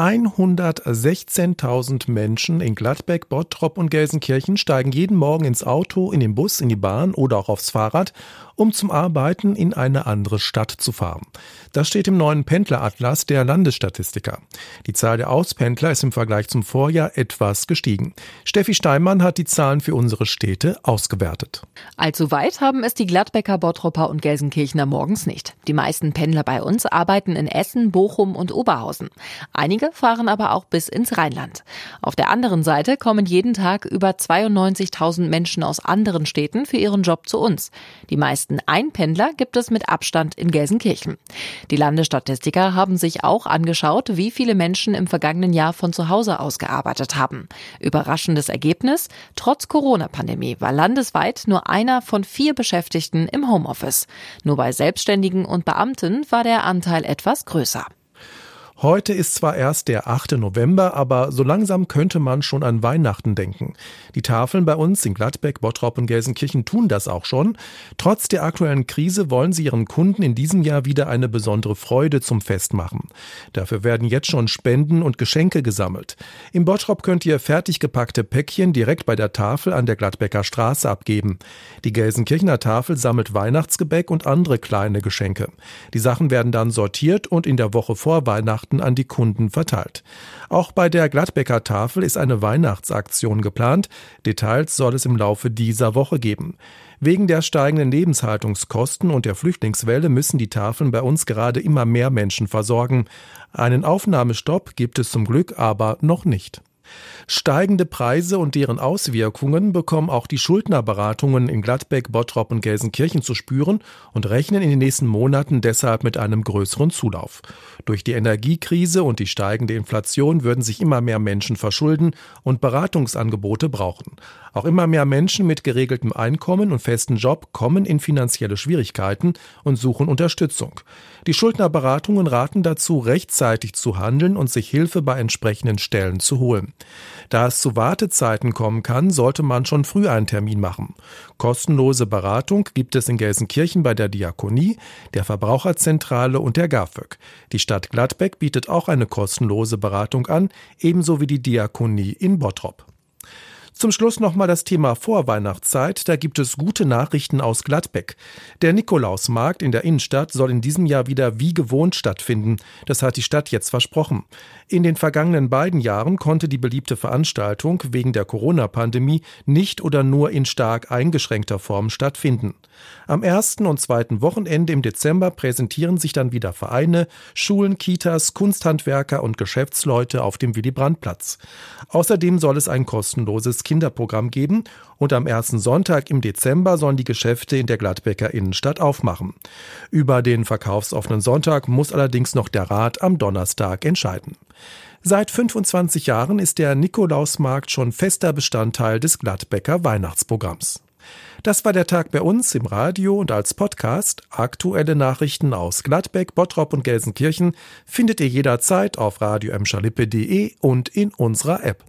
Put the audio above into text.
116.000 Menschen in Gladbeck, Bottrop und Gelsenkirchen steigen jeden Morgen ins Auto, in den Bus, in die Bahn oder auch aufs Fahrrad, um zum Arbeiten in eine andere Stadt zu fahren. Das steht im neuen Pendleratlas der Landesstatistiker. Die Zahl der Auspendler ist im Vergleich zum Vorjahr etwas gestiegen. Steffi Steinmann hat die Zahlen für unsere Städte ausgewertet. Allzu weit haben es die Gladbecker, Bottropper und Gelsenkirchener morgens nicht. Die meisten Pendler bei uns arbeiten in Essen, Bochum und Oberhausen. Einige fahren aber auch bis ins Rheinland. Auf der anderen Seite kommen jeden Tag über 92.000 Menschen aus anderen Städten für ihren Job zu uns. Die meisten Einpendler gibt es mit Abstand in Gelsenkirchen. Die Landesstatistiker haben sich auch angeschaut, wie viele Menschen im vergangenen Jahr von zu Hause aus gearbeitet haben. Überraschendes Ergebnis, trotz Corona-Pandemie war landesweit nur einer von vier Beschäftigten im Homeoffice. Nur bei Selbstständigen und Beamten war der Anteil etwas größer. Heute ist zwar erst der 8. November, aber so langsam könnte man schon an Weihnachten denken. Die Tafeln bei uns in Gladbeck, Bottrop und Gelsenkirchen tun das auch schon. Trotz der aktuellen Krise wollen sie ihren Kunden in diesem Jahr wieder eine besondere Freude zum Fest machen. Dafür werden jetzt schon Spenden und Geschenke gesammelt. Im Bottrop könnt ihr fertig gepackte Päckchen direkt bei der Tafel an der Gladbecker Straße abgeben. Die Gelsenkirchener Tafel sammelt Weihnachtsgebäck und andere kleine Geschenke. Die Sachen werden dann sortiert und in der Woche vor Weihnachten Weihnachten an die Kunden verteilt. Auch bei der Gladbecker Tafel ist eine Weihnachtsaktion geplant. Details soll es im Laufe dieser Woche geben. Wegen der steigenden Lebenshaltungskosten und der Flüchtlingswelle müssen die Tafeln bei uns gerade immer mehr Menschen versorgen. Einen Aufnahmestopp gibt es zum Glück aber noch nicht. Steigende Preise und deren Auswirkungen bekommen auch die Schuldnerberatungen in Gladbeck, Bottrop und Gelsenkirchen zu spüren und rechnen in den nächsten Monaten deshalb mit einem größeren Zulauf. Durch die Energiekrise und die steigende Inflation würden sich immer mehr Menschen verschulden und Beratungsangebote brauchen. Auch immer mehr Menschen mit geregeltem Einkommen und festen Job kommen in finanzielle Schwierigkeiten und suchen Unterstützung. Die Schuldnerberatungen raten dazu, rechtzeitig zu handeln und sich Hilfe bei entsprechenden Stellen zu holen. Da es zu Wartezeiten kommen kann, sollte man schon früh einen Termin machen. Kostenlose Beratung gibt es in Gelsenkirchen bei der Diakonie, der Verbraucherzentrale und der GAFÖG. Die Stadt Gladbeck bietet auch eine kostenlose Beratung an, ebenso wie die Diakonie in Bottrop. Zum Schluss nochmal das Thema Vorweihnachtszeit. Da gibt es gute Nachrichten aus Gladbeck. Der Nikolausmarkt in der Innenstadt soll in diesem Jahr wieder wie gewohnt stattfinden. Das hat die Stadt jetzt versprochen. In den vergangenen beiden Jahren konnte die beliebte Veranstaltung wegen der Corona-Pandemie nicht oder nur in stark eingeschränkter Form stattfinden. Am ersten und zweiten Wochenende im Dezember präsentieren sich dann wieder Vereine, Schulen, Kitas, Kunsthandwerker und Geschäftsleute auf dem Willy-Brandt-Platz. Außerdem soll es ein kostenloses Kinderprogramm geben und am ersten Sonntag im Dezember sollen die Geschäfte in der Gladbecker Innenstadt aufmachen. Über den verkaufsoffenen Sonntag muss allerdings noch der Rat am Donnerstag entscheiden. Seit 25 Jahren ist der Nikolausmarkt schon fester Bestandteil des Gladbecker Weihnachtsprogramms. Das war der Tag bei uns im Radio und als Podcast. Aktuelle Nachrichten aus Gladbeck, Bottrop und Gelsenkirchen findet ihr jederzeit auf radio und in unserer App.